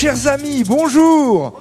Chers amis, bonjour.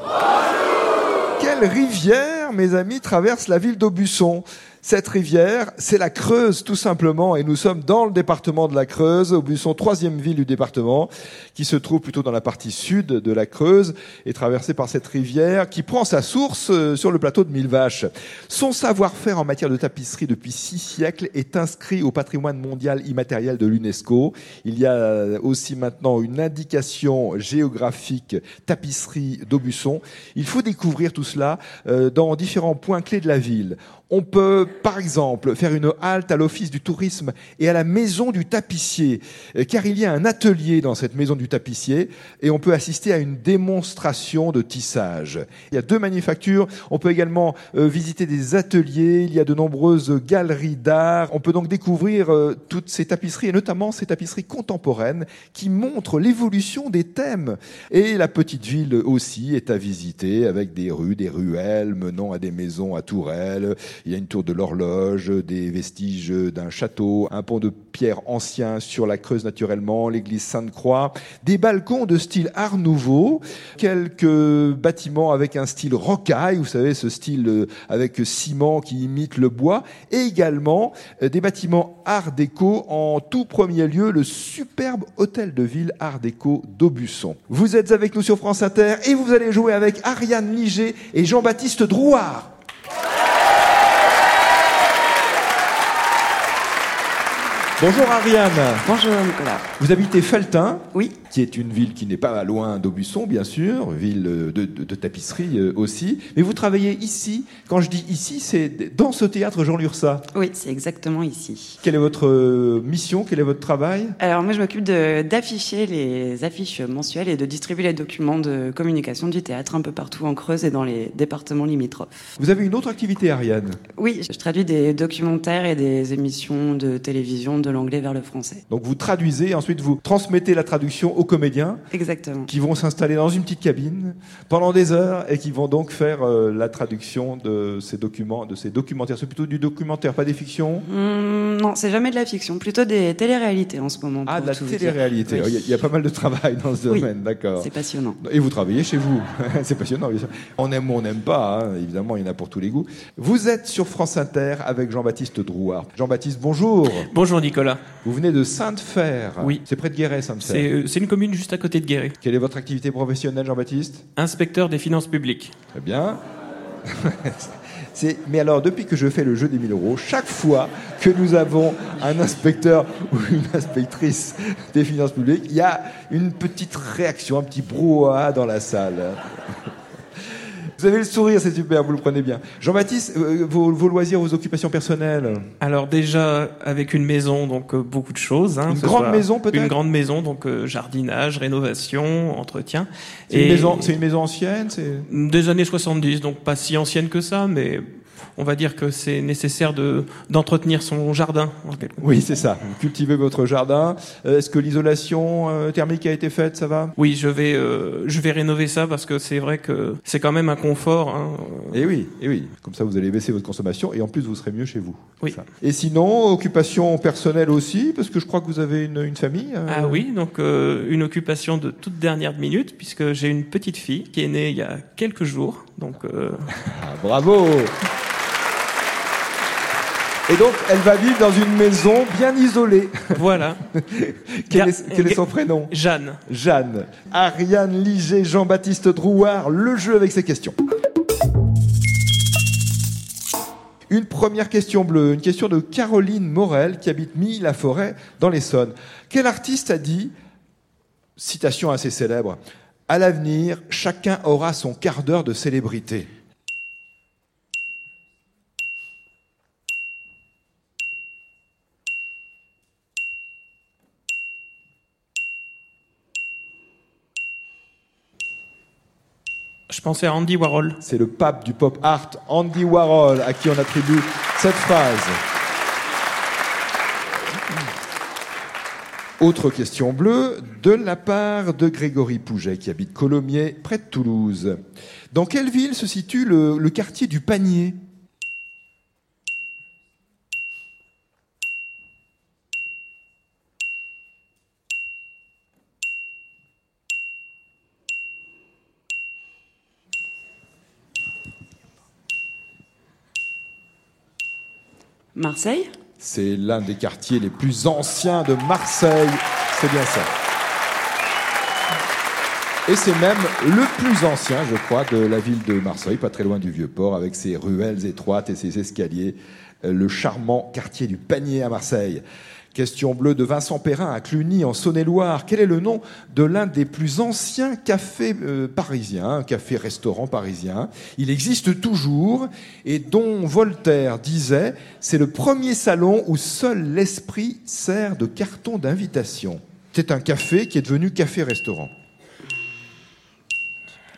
Quelle rivière, mes amis, traverse la ville d'Aubusson? Cette rivière, c'est la Creuse tout simplement, et nous sommes dans le département de la Creuse, Aubusson, troisième ville du département, qui se trouve plutôt dans la partie sud de la Creuse, et traversée par cette rivière qui prend sa source euh, sur le plateau de Millevaches. Son savoir-faire en matière de tapisserie depuis six siècles est inscrit au patrimoine mondial immatériel de l'UNESCO. Il y a aussi maintenant une indication géographique tapisserie d'Aubusson. Il faut découvrir tout cela euh, dans différents points clés de la ville. On peut, par exemple, faire une halte à l'Office du tourisme et à la Maison du tapissier, euh, car il y a un atelier dans cette Maison du tapissier et on peut assister à une démonstration de tissage. Il y a deux manufactures. On peut également euh, visiter des ateliers. Il y a de nombreuses galeries d'art. On peut donc découvrir euh, toutes ces tapisseries et notamment ces tapisseries contemporaines qui montrent l'évolution des thèmes. Et la petite ville aussi est à visiter avec des rues, des ruelles menant à des maisons à tourelles il y a une tour de l'horloge, des vestiges d'un château, un pont de pierre ancien sur la Creuse naturellement, l'église Sainte-Croix, des balcons de style Art Nouveau, quelques bâtiments avec un style rocaille, vous savez, ce style euh, avec ciment qui imite le bois, et également euh, des bâtiments Art déco, en tout premier lieu le superbe hôtel de ville Art déco d'Aubusson. Vous êtes avec nous sur France Inter et vous allez jouer avec Ariane Liger et Jean-Baptiste Drouard. Bonjour Ariane. Bonjour Nicolas. Vous habitez Feltin Oui. Qui est une ville qui n'est pas loin d'Aubusson, bien sûr, ville de, tapisserie euh, aussi. Mais vous travaillez ici. Quand je dis ici, c'est dans ce théâtre Jean Lursa. Oui, c'est exactement ici. Quelle est votre euh, mission? Quel est votre travail? Alors moi, je m'occupe d'afficher les affiches mensuelles et de distribuer les documents de communication du théâtre un peu partout en Creuse et dans les départements limitrophes. Vous avez une autre activité, Ariane? Oui, je traduis des documentaires et des émissions de télévision de l'anglais vers le français. Donc vous traduisez, ensuite vous transmettez la traduction aux comédiens. Exactement. Qui vont s'installer dans une petite cabine pendant des heures et qui vont donc faire euh, la traduction de ces documents, de ces documentaires. C'est plutôt du documentaire, pas des fictions? Mmh, Non, c'est jamais de la fiction, plutôt des téléréalités en ce moment. Ah, de la télé-réalité. Il y, a pas mal de travail dans ce domaine, d'accord. C'est passionnant. Et vous travaillez chez vous. c'est passionnant, bien sûr. On aime ou on n'aime pas, hein. évidemment, il y en a pour tous les goûts. Vous êtes sur France Inter avec Jean-Baptiste Drouard. Jean-Baptiste, bonjour. Bonjour Nicolas. Vous venez de Sainte-Fer. Oui. C'est près de Guéret, Sainte-Fer. Euh, c'est une commune juste à côté de Guéret. Quelle est votre activité professionnelle, Jean-Baptiste? Inspecteur des finances publiques. Très bien. Mais alors, depuis que je fais le jeu des 1000 euros, chaque fois que nous avons un inspecteur ou une inspectrice des finances publiques, il y a une petite réaction, un petit brouhaha dans la salle. Vous avez le sourire, c'est super, vous le prenez bien. Jean-Baptiste, euh, vos, loisirs, vos occupations personnelles? Alors déjà, avec une maison, donc euh, beaucoup de choses. Hein, une grande maison peut-être? Une grande maison, donc euh, jardinage, rénovation, entretien. C'est une, maison, une maison ancienne Des années 70, donc pas si ancienne que ça, mais on va dire que c'est nécessaire de d'entretenir son jardin. Oui, c'est ça. Cultiver votre jardin. Euh, est-ce que l'isolation euh, thermique a été faite Ça va? Oui, je vais euh, je vais rénover ça parce que c'est vrai que c'est quand même un confort. Hein. Et eh oui, et eh oui. Comme ça, vous allez baisser votre consommation et en plus, vous serez mieux chez vous. Oui. Et sinon, occupation personnelle aussi, parce que je crois que vous avez une, famille. Ah oui, donc une occupation de toute dernière minute, puisque j'ai une petite fille qui est née il y a quelques jours. Donc. Ah, bravo. Et donc, elle va vivre dans une maison bien isolée. Voilà. quel, est, son prénom Jeanne. Jeanne. Ariane Liger, Jean-Baptiste Drouard, le jeu avec ses questions. Une première question bleue, une question de Caroline Morel qui habite Milly-la-Forêt dans l'Essonne. Quel artiste a dit, citation assez célèbre, À l'avenir, chacun aura son quart d'heure de célébrité Je pensais à Andy Warhol. C'est le pape du pop art, Andy Warhol, à qui on attribue cette phrase. Autre question bleue, de la part de Grégory Pouget, qui habite Colomiers, près de Toulouse. Dans quelle ville se situe le, le quartier du Panier? Marseille C'est l'un des quartiers les plus anciens de Marseille. C'est bien ça. Et c'est même le plus ancien, je crois, de la ville de Marseille, pas très loin du Vieux-Port, avec ses ruelles étroites et ses escaliers. Euh, le charmant quartier du Panier à Marseille. Question bleue de Vincent Perrin à Cluny, en Saône-et-Loire. Quel est le nom de l'un des plus anciens cafés euh, parisiens, un café-restaurant parisien? Il existe toujours et dont Voltaire disait c'est le premier salon où seul l'esprit sert de carton d'invitation. C'est un café qui est devenu café-restaurant.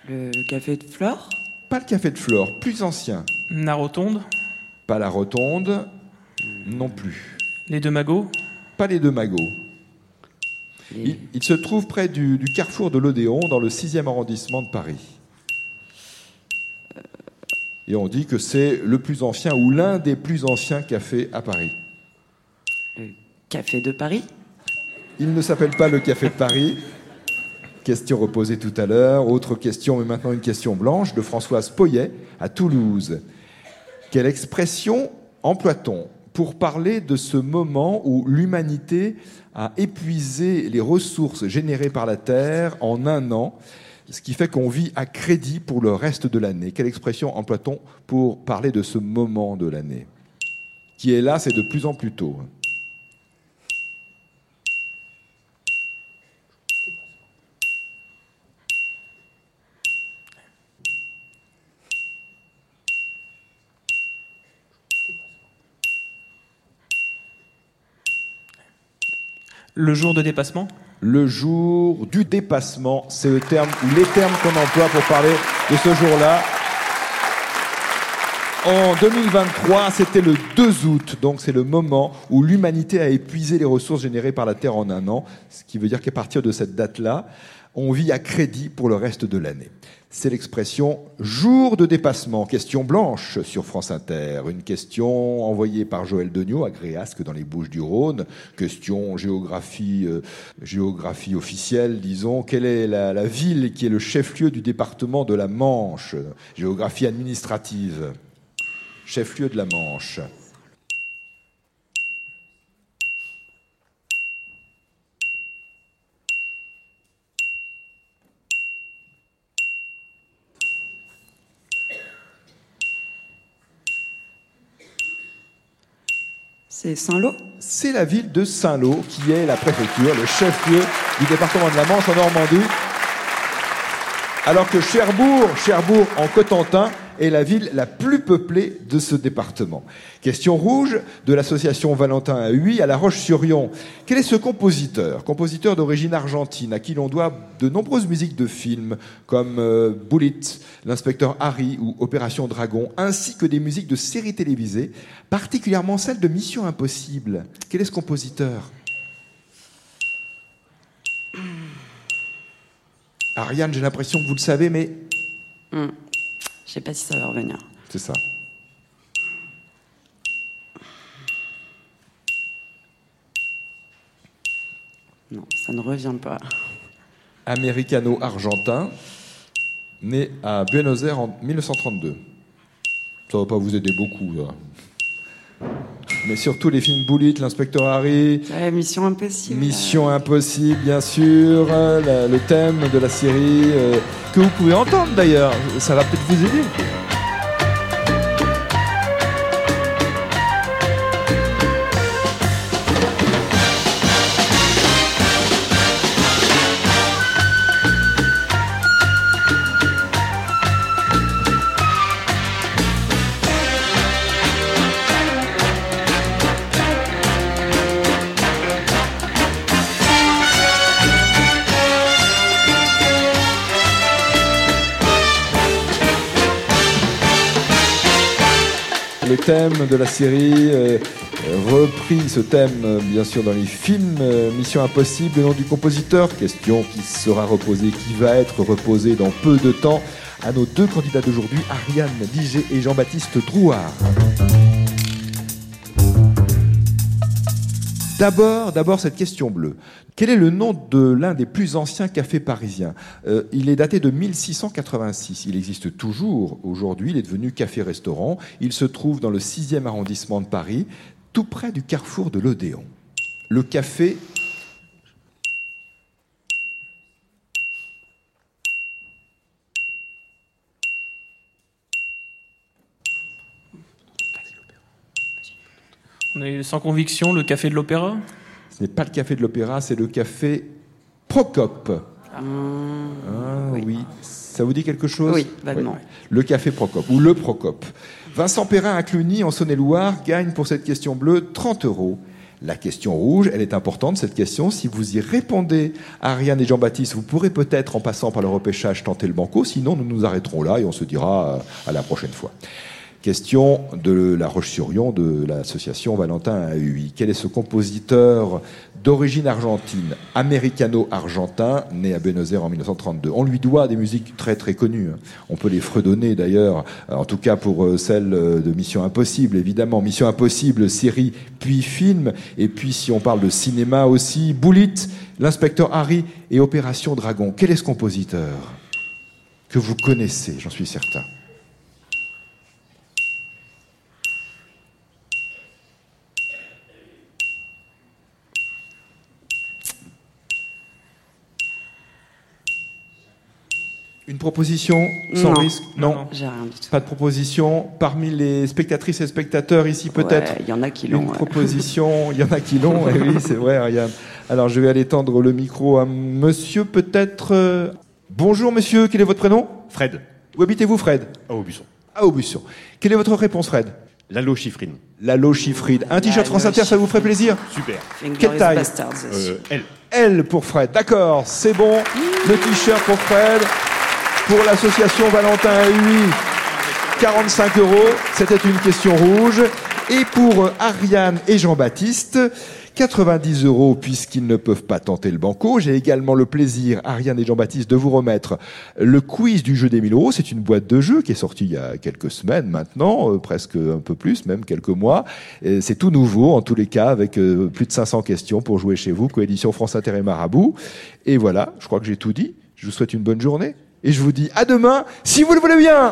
Le café de Flore? Pas le café de Flore, plus ancien. La Rotonde? Pas la Rotonde, non plus. Les deux magots Pas les deux magots. Il, il se trouve près du, du carrefour de l'Odéon, dans le 6e arrondissement de Paris. Et on dit que c'est le plus ancien ou l'un des plus anciens cafés à Paris. Le café de Paris? Il ne s'appelle pas le Café de Paris. Question reposée tout à l'heure. Autre question, mais maintenant une question blanche de Françoise Poyet à Toulouse. Quelle expression emploie-t-on? Pour parler de ce moment où l'humanité a épuisé les ressources générées par la Terre en un an, ce qui fait qu'on vit à crédit pour le reste de l'année Quelle expression emploie-t-on pour parler de ce moment de l'année? Qui est là, c'est de plus en plus tôt. Le jour de dépassement Le jour du dépassement, c'est le terme ou les termes qu'on emploie pour parler de ce jour-là. En 2023, c'était le 2 août, donc c'est le moment où l'humanité a épuisé les ressources générées par la Terre en un an, ce qui veut dire qu'à partir de cette date-là, on vit à crédit pour le reste de l'année. C'est l'expression jour de dépassement, question blanche sur France Inter. Une question envoyée par Joël Degnaud à Gréasque dans les Bouches du Rhône. Question géographie, euh, géographie officielle, disons. Quelle est la, la ville qui est le chef-lieu du département de la Manche? Géographie administrative. Chef-lieu de la Manche. C'est Saint-Lô c'est la ville de Saint-Lô qui est la préfecture, le chef-lieu du département de la Manche en Normandie. Alors que Cherbourg, Cherbourg en Cotentin, est la ville la plus peuplée de ce département. Question rouge de l'association Valentin à Huy à La Roche-sur-Yon. Quel est ce compositeur Compositeur d'origine argentine à qui l'on doit de nombreuses musiques de films comme euh, Bullet, L'inspecteur Harry ou Opération Dragon, ainsi que des musiques de séries télévisées, particulièrement celles de Mission Impossible? Quel est ce compositeur? Ariane, j'ai l'impression que vous le savez, mais Hmm. Je sais pas si ça va revenir. c'est ça. Non, ça ne revient pas. américano-argentin, né à Buenos Aires en 1932. Ça va pas vous aider beaucoup. Mais surtout les films Bullet, l'inspecteur Harry, Ouais, mission impossible. Mission Impossible, bien sûr, la- le thème de la série euh, que vous pouvez entendre d'ailleurs. Ça va peut-être vous aider. Le thème de la série, euh, repris ce thème euh, bien sûr dans les films euh, Mission Impossible, le nom du compositeur, question qui sera reposée, qui va être reposée dans peu de temps à nos deux candidats d'aujourd'hui, Ariane Digé et Jean-Baptiste Drouard. D'abord, d'abord cette question bleue. Quel est le nom de l'un des plus anciens cafés parisiens? Euh, Il est daté de 1686. Il existe toujours aujourd'hui. Il est devenu café-restaurant. Il se trouve dans le 6e arrondissement de Paris, tout près du carrefour de l'Odéon. Le café On est sans conviction, le café de l'opéra Ce n'est pas le café de l'Opéra, c'est le café Procope. Ah oui. Ça vous dit quelque chose Oui, vaguement. Le café Procope, ou le Procope. Vincent Perrin à Cluny, en Saône-et-Loire, gagne pour cette question bleue 30 euros. La question rouge, elle est importante, cette question. Si vous y répondez, Ariane et Jean-Baptiste, vous pourrez peut-être, en passant par le repêchage, tenter le banco. Sinon, nous nous arrêterons là et on se dira euh, à la prochaine fois. Question de La Roche-sur-Yon de l'association Valentin AUI. Quel est ce compositeur d'origine argentine, américano-argentin, né à Buenos Aires en 1932 On lui doit des musiques très très connues. On peut les fredonner d'ailleurs, en tout cas pour euh, celle de Mission Impossible, évidemment. Mission Impossible, série, puis film. Et puis si on parle de cinéma aussi, Bullitt, l'inspecteur Harry et Opération Dragon. Quel est ce compositeur que vous connaissez, j'en suis certain Une proposition sans Non. risque Non. J'ai rien du tout. Pas de proposition. Parmi les spectatrices et spectateurs ici, peut-être Ouais, Il y en a qui l'ont. une ouais. proposition. Il y en a qui l'ont. Et oui, c'est vrai, Ariane. Alors, je vais aller tendre le micro à monsieur, peut-être. euh, Bonjour, monsieur. Quel est votre prénom? Fred, Où habitez-vous, Fred? À Aubusson. À Aubusson. Quelle est votre réponse, Fred? Lalo Chiffrine. La Chifride. Un t-shirt France Inter, ça vous ferait plaisir? Super. Quelle taille? Bastards. Euh. L pour Fred. D'accord, c'est bon. Le t-shirt pour Fred. Pour l'association Valentin AUI, 45 euros. C'était une question rouge. Et pour Ariane et Jean-Baptiste, 90 euros puisqu'ils ne peuvent pas tenter le banco. J'ai également le plaisir, Ariane et Jean-Baptiste, de vous remettre le quiz du jeu des 1000 euros. C'est une boîte de jeux qui est sortie il y a quelques semaines maintenant, euh, presque un peu plus, même quelques mois. C'est tout nouveau, en tous les cas, avec euh, plus de 500 questions pour jouer chez vous, coédition France Inter et Marabout. Et voilà, je crois que j'ai tout dit. Je vous souhaite une bonne journée. Et je vous dis à demain, si vous le voulez bien.